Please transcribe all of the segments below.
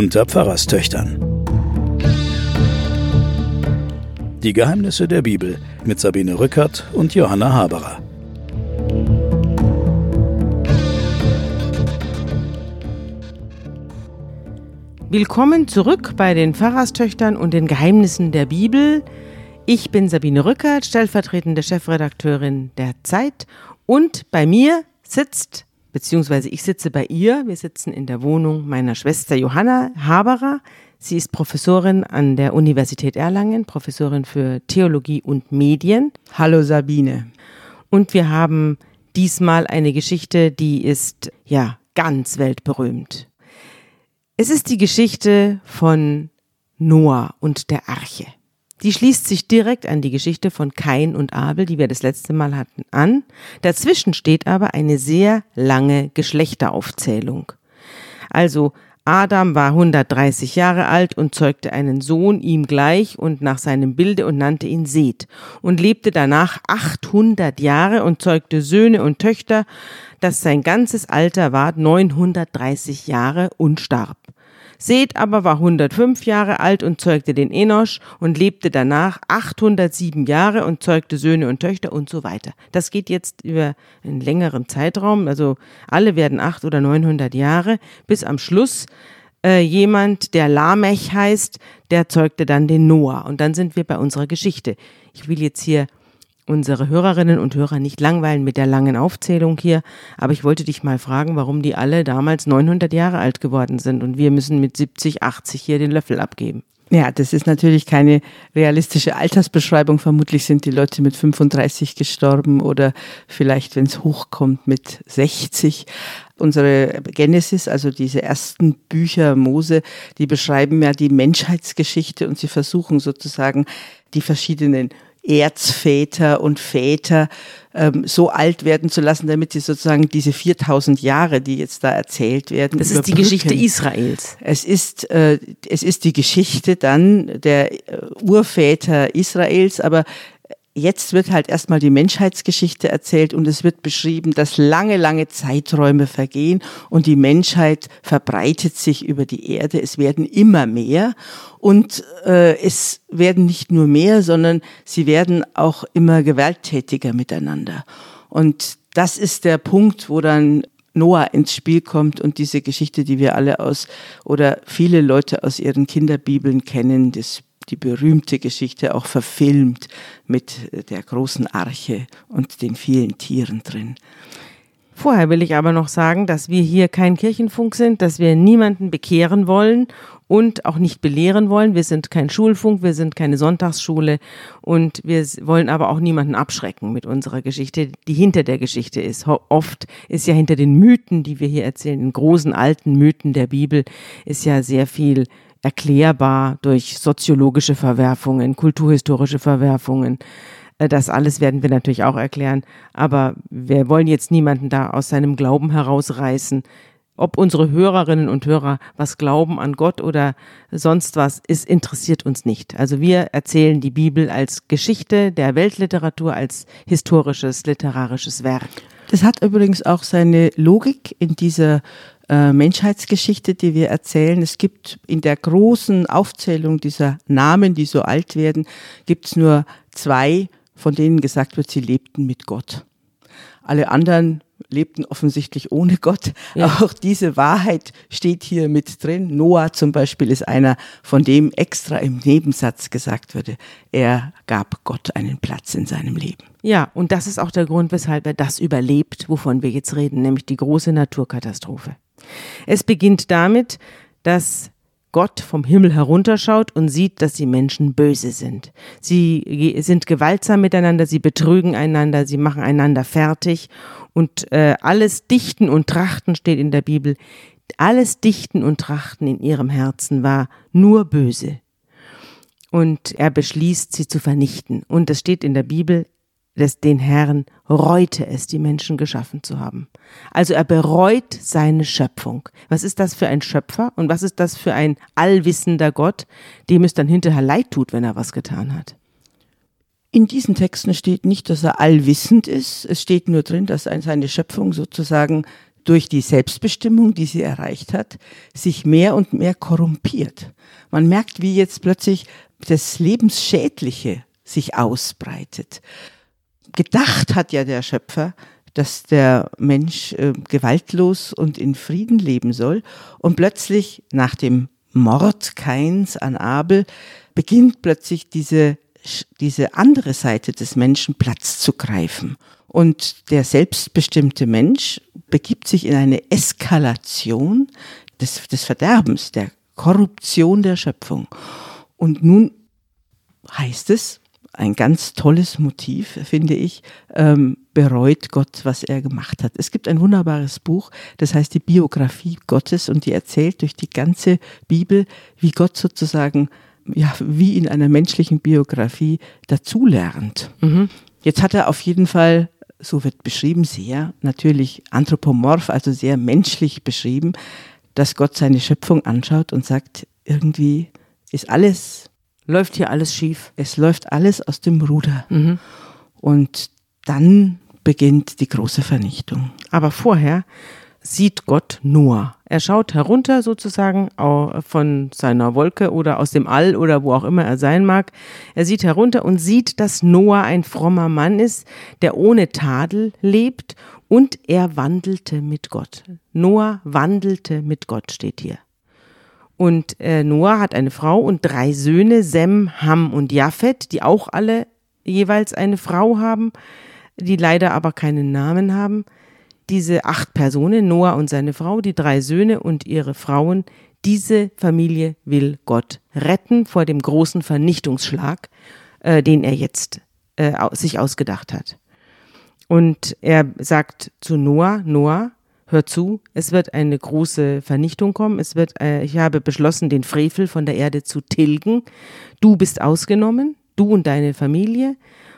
unter Pfarrerstöchtern. Die Geheimnisse der Bibel mit Sabine Rückert und Johanna Haberer. Willkommen zurück bei den Pfarrerstöchtern und den Geheimnissen der Bibel. Ich bin Sabine Rückert, stellvertretende Chefredakteurin der Zeit und bei mir sitzt, beziehungsweise ich sitze bei ihr, wir sitzen in der Wohnung meiner Schwester Johanna Haberer. Sie ist Professorin an der Universität Erlangen, Professorin für Theologie und Medien. Hallo Sabine. Und wir haben diesmal eine Geschichte, die ist ja ganz weltberühmt. Es ist die Geschichte von Noah und der Arche. Die schließt sich direkt an die Geschichte von Kain und Abel, die wir das letzte Mal hatten, an. Dazwischen steht aber eine sehr lange Geschlechteraufzählung. Also Adam war 130 Jahre alt und zeugte einen Sohn ihm gleich und nach seinem Bilde und nannte ihn Seth und lebte danach 800 Jahre und zeugte Söhne und Töchter, dass sein ganzes Alter war 930 Jahre und starb. Seth aber war 105 Jahre alt und zeugte den Enosch und lebte danach 807 Jahre und zeugte Söhne und Töchter und so weiter. Das geht jetzt über einen längeren Zeitraum, also alle werden 800 oder 900 Jahre, bis am Schluss äh, jemand, der Lamech heißt, der zeugte dann den Noah. Und dann sind wir bei unserer Geschichte. Ich will jetzt hier unsere Hörerinnen und Hörer nicht langweilen mit der langen Aufzählung hier, aber ich wollte dich mal fragen, warum die alle damals 900 Jahre alt geworden sind und wir müssen mit 70, 80 hier den Löffel abgeben. Ja, das ist natürlich keine realistische Altersbeschreibung. Vermutlich sind die Leute mit 35 gestorben oder vielleicht, wenn es hochkommt, mit 60. Unsere Genesis, also diese ersten Bücher Mose, die beschreiben ja die Menschheitsgeschichte und sie versuchen sozusagen die verschiedenen Erzväter und Väter ähm, so alt werden zu lassen, damit sie sozusagen diese 4000 Jahre, die jetzt da erzählt werden, das ist die Geschichte Israels. Es ist äh, es ist die Geschichte dann der äh, Urväter Israels, aber Jetzt wird halt erstmal die Menschheitsgeschichte erzählt und es wird beschrieben, dass lange, lange Zeiträume vergehen und die Menschheit verbreitet sich über die Erde. Es werden immer mehr und äh, es werden nicht nur mehr, sondern sie werden auch immer gewalttätiger miteinander. Und das ist der Punkt, wo dann Noah ins Spiel kommt und diese Geschichte, die wir alle aus oder viele Leute aus ihren Kinderbibeln kennen, das die berühmte Geschichte auch verfilmt mit der großen Arche und den vielen Tieren drin. Vorher will ich aber noch sagen, dass wir hier kein Kirchenfunk sind, dass wir niemanden bekehren wollen und auch nicht belehren wollen. Wir sind kein Schulfunk, wir sind keine Sonntagsschule und wir wollen aber auch niemanden abschrecken mit unserer Geschichte, die hinter der Geschichte ist. Oft ist ja hinter den Mythen, die wir hier erzählen, den großen alten Mythen der Bibel, ist ja sehr viel erklärbar durch soziologische Verwerfungen, kulturhistorische Verwerfungen. Äh, das alles werden wir natürlich auch erklären. Aber wir wollen jetzt niemanden da aus seinem Glauben herausreißen. Ob unsere Hörerinnen und Hörer was glauben an Gott oder sonst was, ist, interessiert uns nicht. Also wir erzählen die Bibel als Geschichte der Weltliteratur, als historisches, literarisches Werk. Das hat übrigens auch seine Logik in dieser äh, Menschheitsgeschichte, die wir erzählen. Es gibt in der großen Aufzählung dieser Namen, die so alt werden, gibt es nur zwei, von denen gesagt wird, sie lebten mit Gott. Alle anderen lebten offensichtlich ohne Gott. Ja. Auch diese Wahrheit steht hier mit drin. Noah zum Beispiel ist einer, von dem extra im Nebensatz gesagt wurde, er gab Gott einen Platz in seinem Leben. Ja, und das ist auch der Grund, weshalb er das überlebt, wovon wir jetzt reden, nämlich die große Naturkatastrophe. Es beginnt damit, dass Gott vom Himmel herunterschaut und sieht, dass die Menschen böse sind. Sie sind gewaltsam miteinander, sie betrügen einander, sie machen einander fertig und äh, alles Dichten und Trachten steht in der Bibel. Alles Dichten und Trachten in ihrem Herzen war nur böse. Und er beschließt, sie zu vernichten. Und es steht in der Bibel, des den Herrn reute es, die Menschen geschaffen zu haben. Also er bereut seine Schöpfung. Was ist das für ein Schöpfer und was ist das für ein allwissender Gott, dem es dann hinterher leid tut, wenn er was getan hat? In diesen Texten steht nicht, dass er allwissend ist. Es steht nur drin, dass seine Schöpfung sozusagen durch die Selbstbestimmung, die sie erreicht hat, sich mehr und mehr korrumpiert. Man merkt, wie jetzt plötzlich das Lebensschädliche sich ausbreitet. Gedacht hat ja der Schöpfer, dass der Mensch äh, gewaltlos und in Frieden leben soll. Und plötzlich nach dem Mord Kains an Abel beginnt plötzlich diese, diese andere Seite des Menschen Platz zu greifen. Und der selbstbestimmte Mensch begibt sich in eine Eskalation des, des Verderbens, der Korruption der Schöpfung. Und nun heißt es, ein ganz tolles Motiv, finde ich, ähm, bereut Gott, was er gemacht hat. Es gibt ein wunderbares Buch, das heißt die Biografie Gottes und die erzählt durch die ganze Bibel, wie Gott sozusagen, ja, wie in einer menschlichen Biografie dazulernt. Mhm. Jetzt hat er auf jeden Fall, so wird beschrieben, sehr natürlich anthropomorph, also sehr menschlich beschrieben, dass Gott seine Schöpfung anschaut und sagt, irgendwie ist alles läuft hier alles schief. Es läuft alles aus dem Ruder. Mhm. Und dann beginnt die große Vernichtung. Aber vorher sieht Gott Noah. Er schaut herunter sozusagen von seiner Wolke oder aus dem All oder wo auch immer er sein mag. Er sieht herunter und sieht, dass Noah ein frommer Mann ist, der ohne Tadel lebt und er wandelte mit Gott. Noah wandelte mit Gott steht hier. Und äh, Noah hat eine Frau und drei Söhne, Sem, Ham und Japhet, die auch alle jeweils eine Frau haben, die leider aber keinen Namen haben. Diese acht Personen, Noah und seine Frau, die drei Söhne und ihre Frauen, diese Familie will Gott retten vor dem großen Vernichtungsschlag, äh, den er jetzt äh, sich ausgedacht hat. Und er sagt zu Noah, Noah, hör zu, es wird eine große Vernichtung kommen. Es wird, äh, ich habe beschlossen, den Frevel von der Erde zu tilgen. Du bist ausgenommen, du und deine Familie.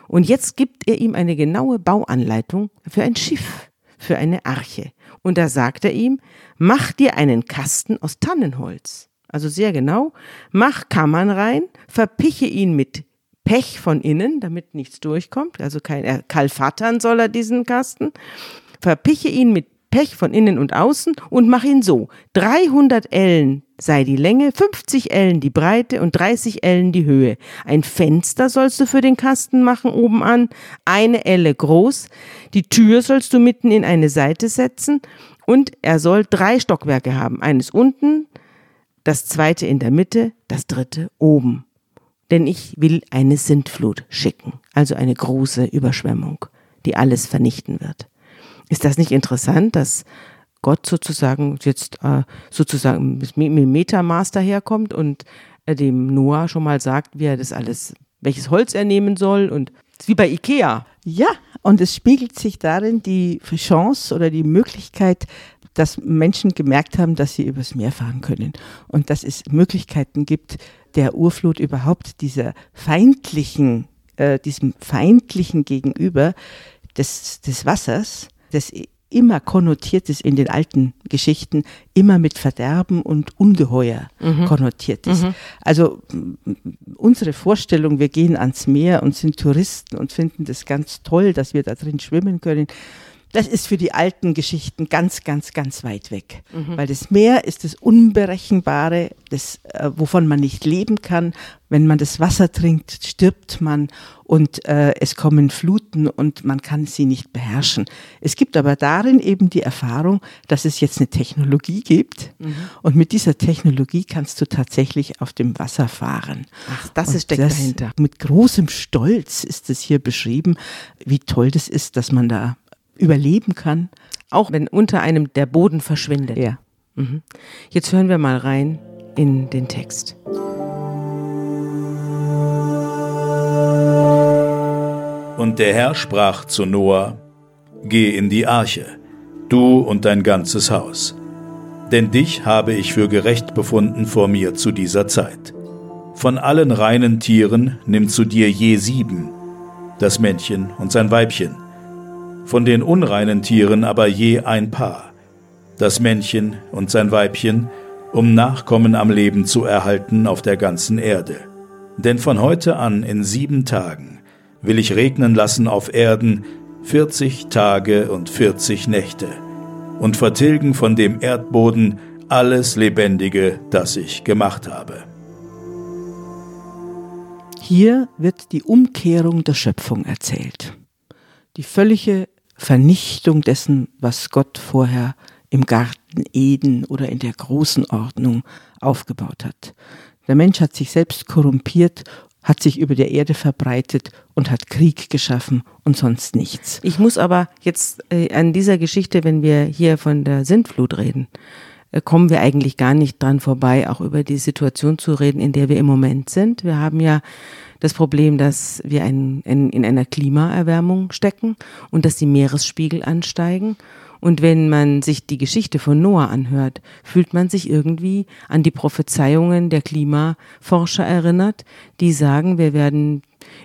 Und jetzt gibt er ihm eine genaue Bauanleitung für ein Schiff, für eine Arche. Und da sagt er ihm, mach dir einen Kasten aus Tannenholz. Also sehr genau. Mach Kammern rein, verpiche ihn mit Pech von innen, damit nichts durchkommt. Also kein äh, Kalfattern soll er diesen Kasten. Verpiche ihn mit Pech von innen und außen und mach ihn so. 300 Ellen sei die Länge, 50 Ellen die Breite und 30 Ellen die Höhe. Ein Fenster sollst du für den Kasten machen oben an, eine Elle groß. Die Tür sollst du mitten in eine Seite setzen und er soll drei Stockwerke haben. Eines unten, das zweite in der Mitte, das dritte oben. Denn ich will eine Sintflut schicken, also eine große Überschwemmung, die alles vernichten wird. Ist das nicht interessant, dass Gott sozusagen jetzt äh, sozusagen mit dem Metamaß daherkommt und äh, dem Noah schon mal sagt, wie er das alles, welches Holz er nehmen soll und wie bei Ikea. Ja, und es spiegelt sich darin die Chance oder die Möglichkeit, dass Menschen gemerkt haben, dass sie übers Meer fahren können und dass es Möglichkeiten gibt, der Urflut überhaupt dieser feindlichen, äh, diesem feindlichen Gegenüber des, des Wassers das immer konnotiert ist in den alten Geschichten, immer mit Verderben und Ungeheuer mhm. konnotiert ist. Mhm. Also unsere Vorstellung, wir gehen ans Meer und sind Touristen und finden das ganz toll, dass wir da drin schwimmen können, das ist für die alten Geschichten ganz, ganz, ganz weit weg. Mhm. Weil das Meer ist das Unberechenbare, das, äh, wovon man nicht leben kann. Wenn man das Wasser trinkt, stirbt man und äh, es kommen Fluten und man kann sie nicht beherrschen. Es gibt aber darin eben die Erfahrung, dass es jetzt eine Technologie gibt mhm. und mit dieser Technologie kannst du tatsächlich auf dem Wasser fahren. Ach, das ist steckt das, dahinter. Mit großem Stolz ist es hier beschrieben, wie toll das ist, dass man da überleben kann. Auch wenn unter einem der Boden verschwindet. Ja. Mhm. Jetzt hören wir mal rein in den Text. Und der Herr sprach zu Noah, Geh in die Arche, du und dein ganzes Haus, denn dich habe ich für gerecht befunden vor mir zu dieser Zeit. Von allen reinen Tieren nimm zu dir je sieben, das Männchen und sein Weibchen, von den unreinen Tieren aber je ein Paar, das Männchen und sein Weibchen, um Nachkommen am Leben zu erhalten auf der ganzen Erde. Denn von heute an in sieben Tagen will ich regnen lassen auf Erden vierzig Tage und vierzig Nächte, und vertilgen von dem Erdboden alles Lebendige, das ich gemacht habe. Hier wird die Umkehrung der Schöpfung erzählt. Die völlige Vernichtung dessen, was Gott vorher im Garten Eden oder in der großen Ordnung aufgebaut hat. Der Mensch hat sich selbst korrumpiert, hat sich über der Erde verbreitet und hat Krieg geschaffen und sonst nichts. Ich muss aber jetzt äh, an dieser Geschichte, wenn wir hier von der Sintflut reden, äh, kommen wir eigentlich gar nicht dran vorbei, auch über die Situation zu reden, in der wir im Moment sind. Wir haben ja das Problem, dass wir ein, in, in einer Klimaerwärmung stecken und dass die Meeresspiegel ansteigen. Und wenn man sich die Geschichte von Noah anhört, fühlt man sich irgendwie an die Prophezeiungen der Klimaforscher erinnert, die sagen, wir werden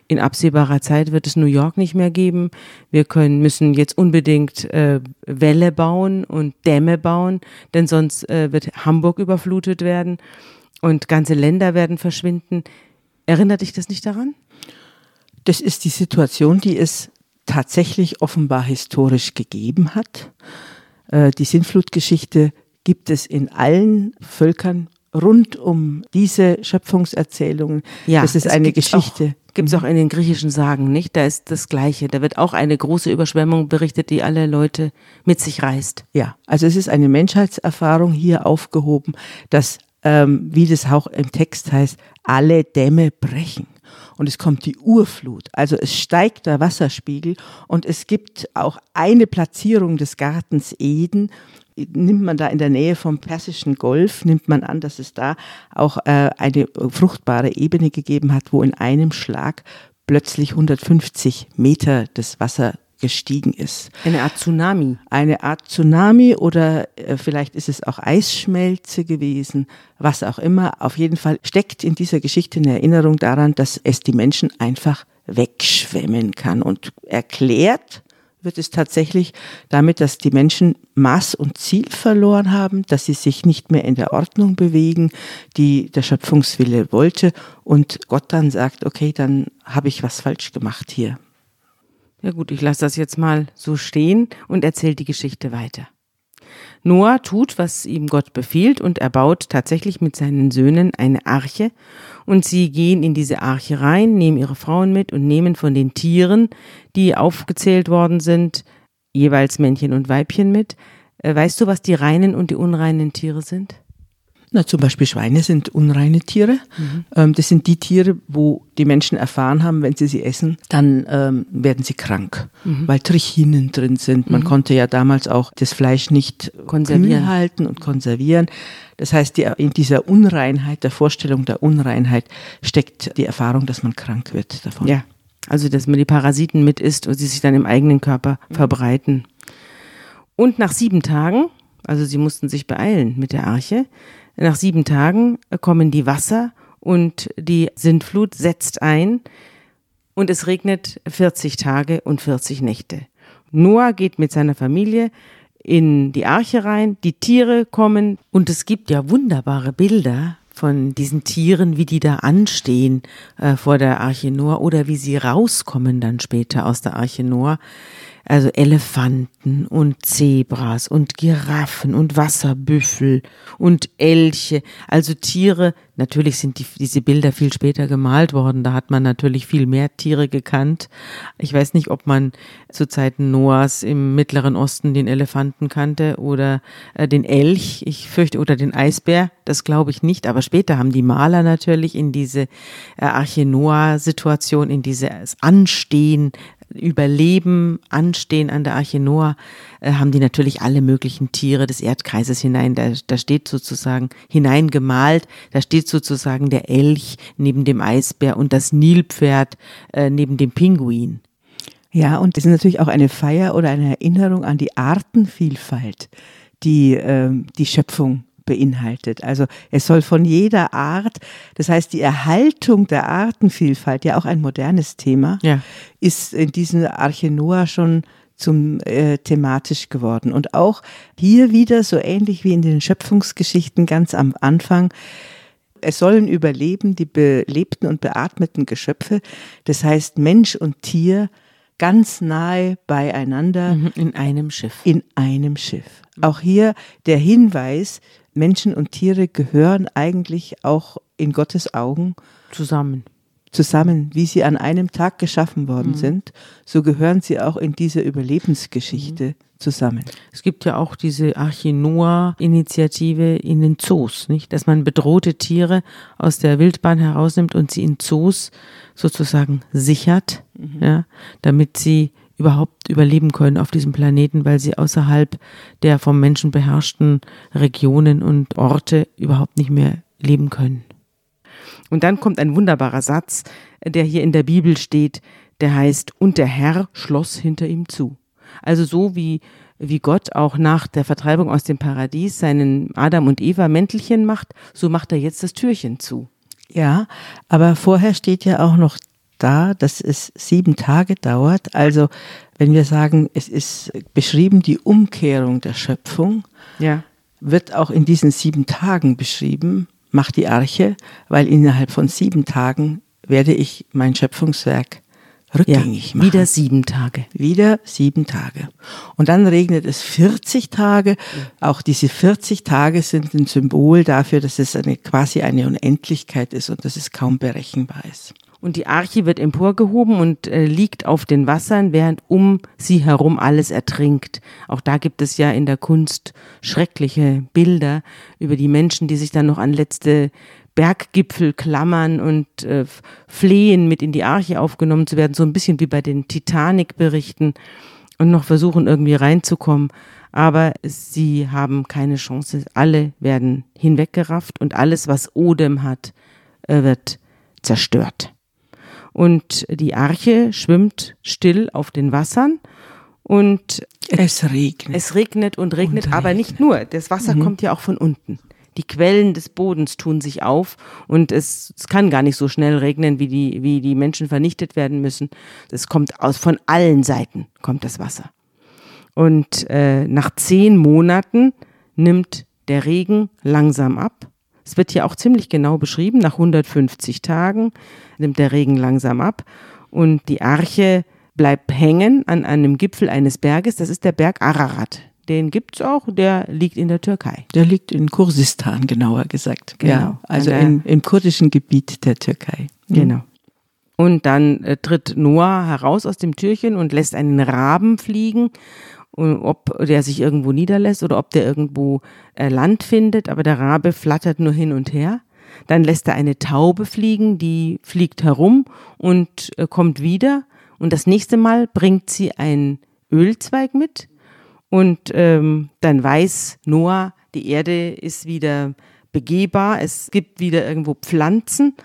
in absehbarer Zeit wird es New York nicht mehr geben. Wir können, müssen jetzt unbedingt äh, Wälle bauen und Dämme bauen, denn sonst äh, wird Hamburg überflutet werden und ganze Länder werden verschwinden. Erinnert dich das nicht daran? Das ist die Situation, die es tatsächlich offenbar historisch gegeben hat. Äh, die Sintflutgeschichte gibt es in allen Völkern rund um diese Schöpfungserzählungen. Ja, das ist eine Geschichte. Gibt es auch in den griechischen Sagen, nicht? Da ist das Gleiche. Da wird auch eine große Überschwemmung berichtet, die alle Leute mit sich reißt. Ja, also es ist eine Menschheitserfahrung hier aufgehoben, dass, ähm, wie das auch im Text heißt, alle Dämme brechen. Und es kommt die Urflut. Also es steigt der Wasserspiegel und es gibt auch eine Platzierung des Gartens Eden, nimmt man da in der Nähe vom Persischen Golf, nimmt man an, dass es da auch äh, eine fruchtbare Ebene gegeben hat, wo in einem Schlag plötzlich 150 Meter das Wasser gestiegen ist. Eine Art Tsunami. Eine Art Tsunami oder äh, vielleicht ist es auch Eisschmelze gewesen, was auch immer. Auf jeden Fall steckt in dieser Geschichte eine Erinnerung daran, dass es die Menschen einfach wegschwemmen kann und erklärt wird es tatsächlich damit, dass die Menschen Maß und Ziel verloren haben, dass sie sich nicht mehr in der Ordnung bewegen, die der Schöpfungswille wollte und Gott dann sagt, okay, dann habe ich was falsch gemacht hier. Ja gut, ich lasse das jetzt mal so stehen und erzähle die Geschichte weiter. Noah tut, was ihm Gott befiehlt und er baut tatsächlich mit seinen Söhnen eine Arche und sie gehen in diese Arche rein, nehmen ihre Frauen mit und nehmen von den Tieren, die aufgezählt worden sind, jeweils Männchen und Weibchen mit. Äh, weißt du, was die reinen und die unreinen Tiere sind? Na, zum Beispiel Schweine sind unreine Tiere. Mhm. Ähm, das sind die Tiere, wo die Menschen erfahren haben, wenn sie sie essen, dann ähm, werden sie krank, mhm. weil Trichinen drin sind. Man mhm. konnte ja damals auch das Fleisch nicht konservieren halten und konservieren. Das heißt, die, in dieser Unreinheit, der Vorstellung der Unreinheit steckt die Erfahrung, dass man krank wird davon. Ja, also dass man die Parasiten mit isst und sie sich dann im eigenen Körper mhm. verbreiten. Und nach sieben Tagen, also sie mussten sich beeilen mit der Arche, nach sieben Tagen kommen die Wasser und die Sintflut setzt ein und es regnet 40 Tage und 40 Nächte. Noah geht mit seiner Familie in die Arche rein, die Tiere kommen und es gibt ja wunderbare Bilder von diesen Tieren, wie die da anstehen äh, vor der Arche Noah oder wie sie rauskommen dann später aus der Arche Noah. Also Elefanten und Zebras und Giraffen und Wasserbüffel und Elche, also Tiere. Natürlich sind die, diese Bilder viel später gemalt worden. Da hat man natürlich viel mehr Tiere gekannt. Ich weiß nicht, ob man zu Zeiten Noahs im Mittleren Osten den Elefanten kannte oder äh, den Elch. Ich fürchte, oder den Eisbär. Das glaube ich nicht. Aber später haben die Maler natürlich in diese äh, Arche Noah-Situation, in dieses Anstehen Überleben, Anstehen an der Arche Noah, äh, haben die natürlich alle möglichen Tiere des Erdkreises hinein. Da, da steht sozusagen hineingemalt, da steht sozusagen der Elch neben dem Eisbär und das Nilpferd äh, neben dem Pinguin. Ja, und das ist natürlich auch eine Feier oder eine Erinnerung an die Artenvielfalt, die äh, die Schöpfung beinhaltet. Also es soll von jeder Art, das heißt die Erhaltung der Artenvielfalt, ja auch ein modernes Thema, ja. ist in diesem Arche Noah schon zum äh, thematisch geworden. Und auch hier wieder, so ähnlich wie in den Schöpfungsgeschichten ganz am Anfang, es sollen überleben die belebten und beatmeten Geschöpfe, das heißt Mensch und Tier ganz nahe beieinander. Mhm, in einem Schiff. In einem Schiff. Auch hier der Hinweis, Menschen und Tiere gehören eigentlich auch in Gottes Augen zusammen. Zusammen, wie sie an einem Tag geschaffen worden mhm. sind, so gehören sie auch in dieser Überlebensgeschichte mhm. zusammen. Es gibt ja auch diese Arche Noah-Initiative in den Zoos, nicht? Dass man bedrohte Tiere aus der Wildbahn herausnimmt und sie in Zoos sozusagen sichert, mhm. ja, damit sie überhaupt überleben können auf diesem Planeten, weil sie außerhalb der vom Menschen beherrschten Regionen und Orte überhaupt nicht mehr leben können. Und dann kommt ein wunderbarer Satz, der hier in der Bibel steht, der heißt, und der Herr schloss hinter ihm zu. Also so wie, wie Gott auch nach der Vertreibung aus dem Paradies seinen Adam und Eva Mäntelchen macht, so macht er jetzt das Türchen zu. Ja, aber vorher steht ja auch noch da, dass es sieben Tage dauert. Also wenn wir sagen, es ist beschrieben die Umkehrung der Schöpfung, ja. wird auch in diesen sieben Tagen beschrieben, mach die Arche, weil innerhalb von sieben Tagen werde ich mein Schöpfungswerk rückgängig ja, machen. Wieder sieben Tage. Wieder sieben Tage. Und dann regnet es 40 Tage. Auch diese 40 Tage sind ein Symbol dafür, dass es eine, quasi eine Unendlichkeit ist und dass es kaum berechenbar ist. Und die Arche wird emporgehoben und äh, liegt auf den Wassern, während um sie herum alles ertrinkt. Auch da gibt es ja in der Kunst schreckliche Bilder über die Menschen, die sich dann noch an letzte Berggipfel klammern und äh, flehen, mit in die Arche aufgenommen zu werden, so ein bisschen wie bei den Titanic-Berichten und noch versuchen irgendwie reinzukommen. Aber sie haben keine Chance. Alle werden hinweggerafft und alles, was Odem hat, äh, wird zerstört und die Arche schwimmt still auf den Wassern und es regnet. Es regnet und regnet, und aber nicht nur. Das Wasser mhm. kommt ja auch von unten. Die Quellen des Bodens tun sich auf und es, es, kann gar nicht so schnell regnen, wie die, wie die Menschen vernichtet werden müssen. Es kommt aus von allen Seiten kommt das Wasser. Und äh, nach zehn Monaten nimmt der Regen langsam ab es wird hier auch ziemlich genau beschrieben. Nach 150 Tagen nimmt der Regen langsam ab und die Arche bleibt hängen an einem Gipfel eines Berges. Das ist der Berg Ararat. Den gibt es auch, der liegt in der Türkei. Der liegt in Kursistan, genauer gesagt. Genau. Ja, also in, im kurdischen Gebiet der Türkei. Mhm. Genau. Und dann äh, tritt Noah heraus aus dem Türchen und lässt einen Raben fliegen ob der sich irgendwo niederlässt oder ob der irgendwo äh, Land findet, aber der Rabe flattert nur hin und her. Dann lässt er eine Taube fliegen, die fliegt herum und äh, kommt wieder. Und das nächste Mal bringt sie einen Ölzweig mit. Und ähm, dann weiß Noah, die Erde ist wieder begehbar, es gibt wieder irgendwo Pflanzen.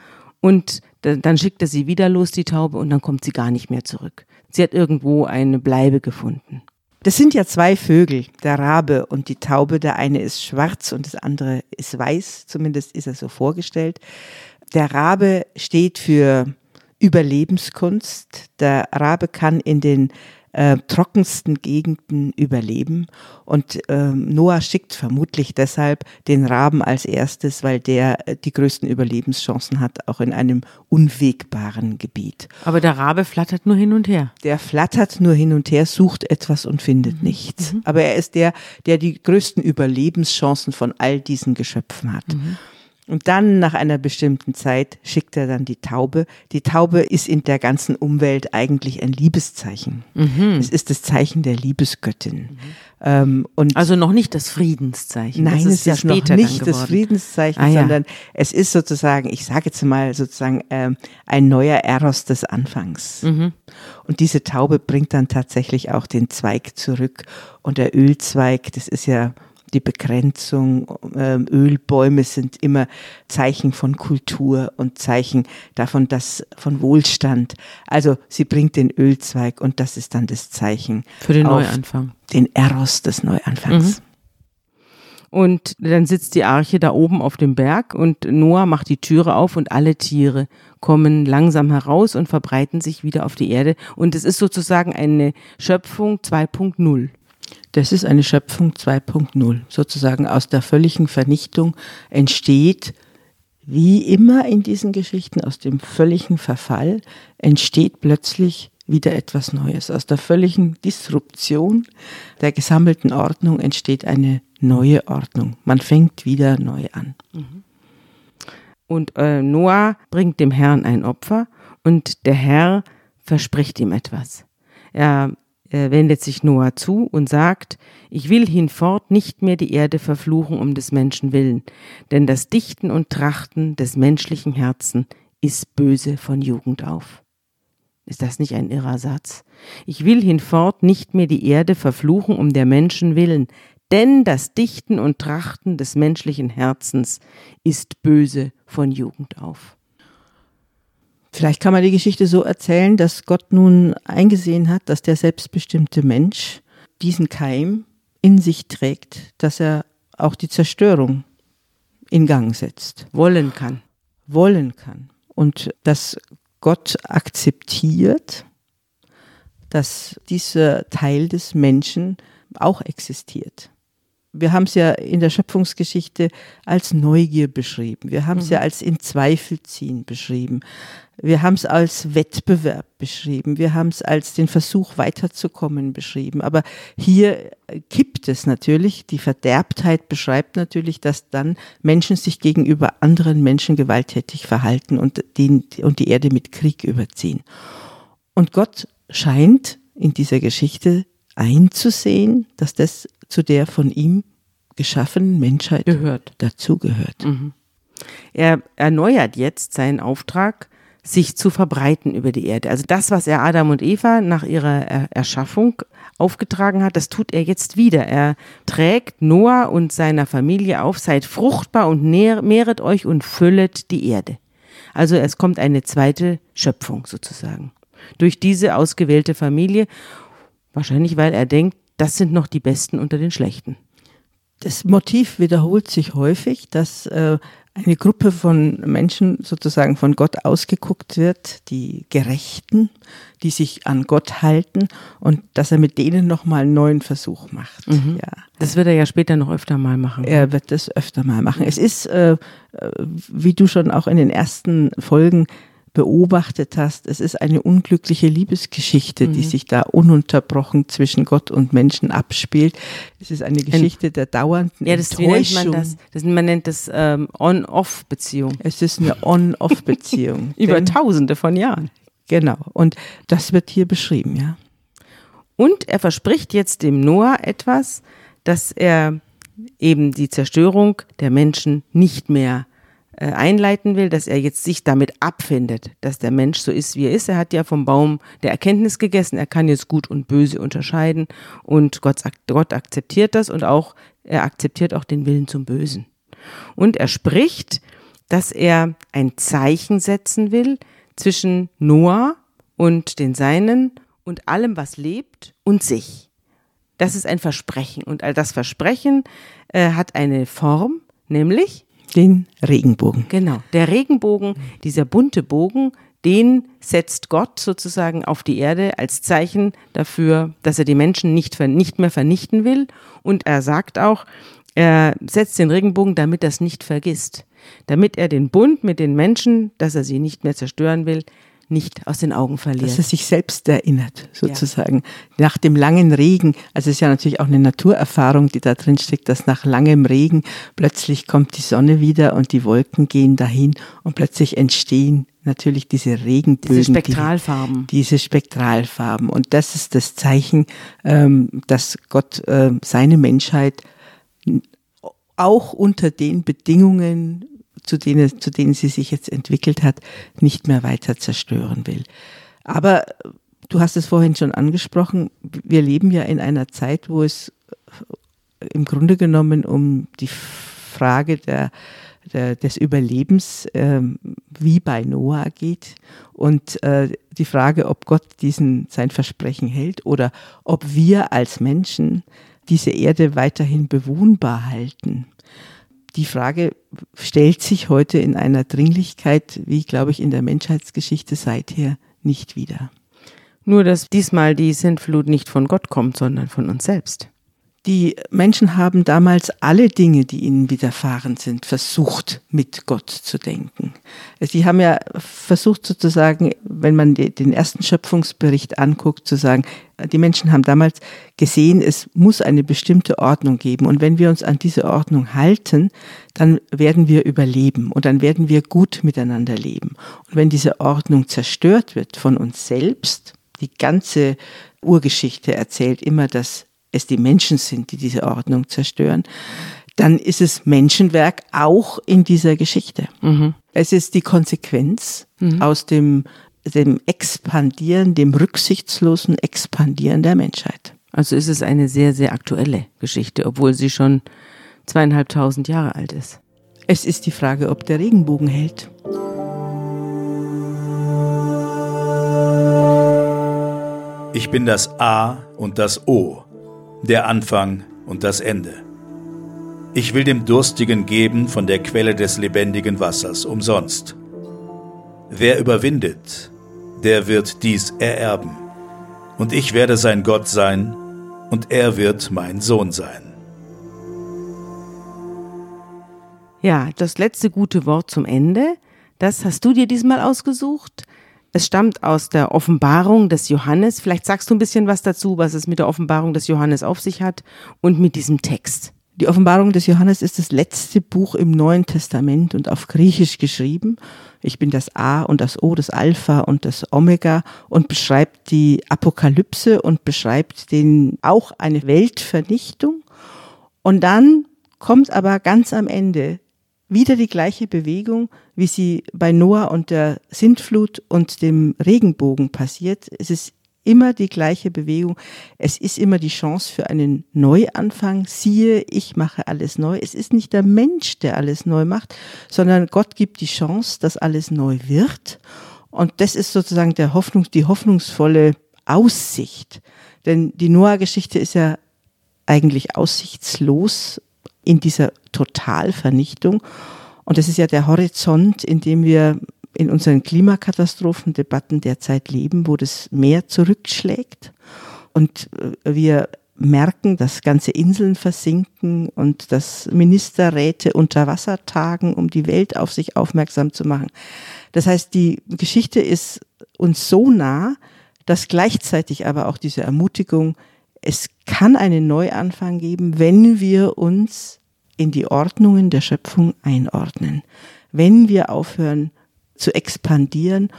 Und dann schickt er sie wieder los, die Taube, und dann kommt sie gar nicht mehr zurück. Sie hat irgendwo eine Bleibe gefunden. Das sind ja zwei Vögel, der Rabe und die Taube. Der eine ist schwarz und das andere ist weiß, zumindest ist er so vorgestellt. Der Rabe steht für Überlebenskunst. Der Rabe kann in den äh, trockensten Gegenden überleben. Und ähm, Noah schickt vermutlich deshalb den Raben als erstes, weil der äh, die größten Überlebenschancen hat, auch in einem unwegbaren Gebiet. Aber der Rabe flattert nur hin und her. Der flattert nur hin und her, sucht etwas und findet mhm. nichts. Mhm. Aber er ist der, der die größten Überlebenschancen von all diesen Geschöpfen hat. Mhm. Und dann nach einer bestimmten Zeit schickt er dann die Taube. Die Taube ist in der ganzen Umwelt eigentlich ein Liebeszeichen. Mhm. Es ist das Zeichen der Liebesgöttin. Mhm. Ähm, und also noch nicht das Friedenszeichen. Nein, es ist ja noch nicht das Friedenszeichen, ah, ja. sondern es ist sozusagen, ich sage jetzt mal sozusagen ähm, ein neuer Eros des Anfangs. Mhm. Und diese Taube bringt dann tatsächlich auch den Zweig zurück. Und der Ölzweig, das ist ja die Begrenzung. Ähm, Ölbäume sind immer Zeichen von Kultur und Zeichen davon, dass von Wohlstand. Also sie bringt den Ölzweig und das ist dann das Zeichen für den Neuanfang. Den Eros des Neuanfangs. Mhm. Und dann sitzt die Arche da oben auf dem Berg und Noah macht die Türe auf und alle Tiere kommen langsam heraus und verbreiten sich wieder auf die Erde. Und es ist sozusagen eine Schöpfung 2.0. Das ist eine Schöpfung 2.0. Sozusagen aus der völligen Vernichtung entsteht, wie immer in diesen Geschichten, aus dem völligen Verfall entsteht plötzlich wieder etwas Neues. Aus der völligen Disruption der gesammelten Ordnung entsteht eine neue Ordnung. Man fängt wieder neu an. Und äh, Noah bringt dem Herrn ein Opfer und der Herr verspricht ihm etwas. Er wendet sich Noah zu und sagt, ich will hinfort nicht mehr die Erde verfluchen um des Menschen willen, denn das Dichten und Trachten des menschlichen Herzen ist böse von Jugend auf. Ist das nicht ein irrer Satz? Ich will hinfort nicht mehr die Erde verfluchen um der Menschen willen, denn das Dichten und Trachten des menschlichen Herzens ist böse von Jugend auf. Vielleicht kann man die Geschichte so erzählen, dass Gott nun eingesehen hat, dass der selbstbestimmte Mensch diesen Keim in sich trägt, dass er auch die Zerstörung in Gang setzt. Wollen kann. Wollen kann. Und dass Gott akzeptiert, dass dieser Teil des Menschen auch existiert wir haben es ja in der Schöpfungsgeschichte als Neugier beschrieben. Wir haben es mhm. ja als in Zweifel ziehen beschrieben. Wir haben es als Wettbewerb beschrieben. Wir haben es als den Versuch weiterzukommen beschrieben. Aber hier kippt es natürlich. Die Verderbtheit beschreibt natürlich, dass dann Menschen sich gegenüber anderen Menschen gewalttätig verhalten und, den, und die Erde mit Krieg überziehen. Und Gott scheint in dieser Geschichte einzusehen, dass das zu der von ihm geschaffenen Menschheit gehört. dazugehört. Mhm. Er erneuert jetzt seinen Auftrag, sich zu verbreiten über die Erde. Also das, was er Adam und Eva nach ihrer Erschaffung aufgetragen hat, das tut er jetzt wieder. Er trägt Noah und seiner Familie auf, seid fruchtbar und mehret euch und füllet die Erde. Also es kommt eine zweite Schöpfung sozusagen. Durch diese ausgewählte Familie, wahrscheinlich weil er denkt, das sind noch die Besten unter den Schlechten. Das Motiv wiederholt sich häufig, dass äh, eine Gruppe von Menschen sozusagen von Gott ausgeguckt wird, die Gerechten, die sich an Gott halten und dass er mit denen nochmal einen neuen Versuch macht. Mhm. Ja. Das wird er ja später noch öfter mal machen. Er wird das öfter mal machen. Es ist, äh, äh wie du schon auch in den ersten Folgen beobachtet hast, es ist eine unglückliche Liebesgeschichte, mhm. die sich da ununterbrochen zwischen Gott und Menschen abspielt. Es ist eine Geschichte der dauernden ja, das, Enttäuschung. Nennt man das? das man nennt das ähm, On-Off-Beziehung. Es ist eine On-Off-Beziehung. Über Denn, Tausende von Jahren. Genau. Und das wird hier beschrieben, ja. Und er verspricht jetzt dem Noah etwas, dass er eben die Zerstörung der Menschen nicht mehr einleiten will, dass er jetzt sich damit abfindet, dass der Mensch so ist, wie er ist. Er hat ja vom Baum der Erkenntnis gegessen, er kann jetzt gut und böse unterscheiden und Gott, Gott akzeptiert das und auch er akzeptiert auch den Willen zum Bösen. Und er spricht, dass er ein Zeichen setzen will zwischen Noah und den Seinen und allem, was lebt und sich. Das ist ein Versprechen. Und all das Versprechen äh, hat eine Form, nämlich den Regenbogen. Genau, der Regenbogen, dieser bunte Bogen, den setzt Gott sozusagen auf die Erde als Zeichen dafür, dass er die Menschen nicht, nicht mehr vernichten will. Und er sagt auch, er setzt den Regenbogen, damit es nicht vergisst. Damit er den Bund mit den Menschen, dass er sie nicht mehr zerstören will, nicht aus den Augen verliert. Dass er sich selbst erinnert, sozusagen. Ja. Nach dem langen Regen, also es ist ja natürlich auch eine Naturerfahrung, die da drin steckt, dass nach langem Regen plötzlich kommt die Sonne wieder und die Wolken gehen dahin und plötzlich entstehen natürlich diese Regenbögen. Diese Spektralfarben. Die, diese Spektralfarben. Und das ist das Zeichen, ähm, dass Gott äh, seine Menschheit auch unter den Bedingungen zu denen, zu denen sie sich jetzt entwickelt hat, nicht mehr weiter zerstören will. Aber du hast es vorhin schon angesprochen, wir leben ja in einer Zeit, wo es im Grunde genommen um die Frage der, der, des Überlebens ähm, wie bei Noah geht und äh, die Frage, ob Gott diesen sein Versprechen hält oder ob wir als Menschen diese Erde weiterhin bewohnbar halten die Frage stellt sich heute in einer Dringlichkeit, wie, glaube ich, in der Menschheitsgeschichte seither nicht wieder. Nur, dass diesmal die Sintflut nicht von Gott kommt, sondern von uns selbst. Die Menschen haben damals alle Dinge, die ihnen widerfahren sind, versucht, mit Gott zu denken. Sie haben ja versucht sozusagen, wenn man den ersten Schöpfungsbericht anguckt, zu sagen, die Menschen haben damals gesehen, es muss eine bestimmte Ordnung geben. Und wenn wir uns an diese Ordnung halten, dann werden wir überleben und dann werden wir gut miteinander leben. Und wenn diese Ordnung zerstört wird von uns selbst, die ganze Urgeschichte erzählt immer, dass es die Menschen sind, die diese Ordnung zerstören, dann ist es Menschenwerk auch in dieser Geschichte. Mhm. Es ist die Konsequenz mhm. aus dem, dem Expandieren, dem rücksichtslosen Expandieren der Menschheit. Also ist es eine sehr, sehr aktuelle Geschichte, obwohl sie schon zweieinhalbtausend Jahre alt ist. Es ist die Frage, ob der Regenbogen hält. Ich bin das A und das O der Anfang und das Ende. Ich will dem Durstigen geben von der Quelle des lebendigen Wassers umsonst. Wer überwindet, der wird dies ererben. Und ich werde sein Gott sein, und er wird mein Sohn sein. Ja, das letzte gute Wort zum Ende, das hast du dir diesmal ausgesucht. Es stammt aus der Offenbarung des Johannes. Vielleicht sagst du ein bisschen was dazu, was es mit der Offenbarung des Johannes auf sich hat und mit diesem Text. Die Offenbarung des Johannes ist das letzte Buch im Neuen Testament und auf Griechisch geschrieben. Ich bin das A und das O, das Alpha und das Omega und beschreibt die Apokalypse und beschreibt den auch eine Weltvernichtung. Und dann kommt aber ganz am Ende wieder die gleiche Bewegung, wie sie bei Noah und der Sintflut und dem Regenbogen passiert. Es ist immer die gleiche Bewegung. Es ist immer die Chance für einen Neuanfang. Siehe, ich mache alles neu. Es ist nicht der Mensch, der alles neu macht, sondern Gott gibt die Chance, dass alles neu wird. Und das ist sozusagen der Hoffnung, die hoffnungsvolle Aussicht. Denn die Noah-Geschichte ist ja eigentlich aussichtslos in dieser Totalvernichtung. Und das ist ja der Horizont, in dem wir in unseren Klimakatastrophendebatten derzeit leben, wo das Meer zurückschlägt und äh, wir merken, dass ganze Inseln versinken und dass Ministerräte unter Wasser tagen, um die Welt auf sich aufmerksam zu machen. Das heißt, die Geschichte ist uns so nah, dass gleichzeitig aber auch diese Ermutigung, es kann einen Neuanfang geben, wenn wir uns in die Ordnungen der Schöpfung einordnen. Wenn wir aufhören zu expandieren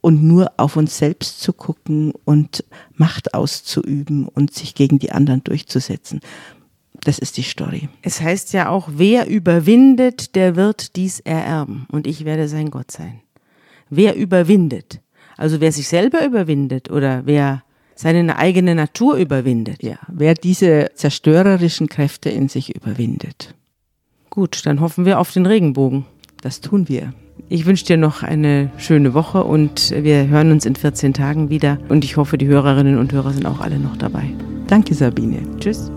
und nur auf uns selbst zu gucken und Macht auszuüben und sich gegen die anderen durchzusetzen. Das ist die Story. Es heißt ja auch, wer überwindet, der wird dies ererben und ich werde sein Gott sein. Wer überwindet? Also wer sich selber überwindet oder wer seine eigene Natur überwindet. Ja, wer diese zerstörerischen Kräfte in sich überwindet. Gut, dann hoffen wir auf den Regenbogen. Das tun wir. Ich wünsche dir noch eine schöne Woche und wir hören uns in 14 Tagen wieder. Und ich hoffe, die Hörerinnen und Hörer sind auch alle noch dabei. Danke, Sabine. Tschüss.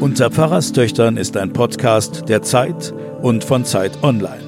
Unter Pfarrerstöchtern ist ein Podcast der Zeit und von Zeit Online.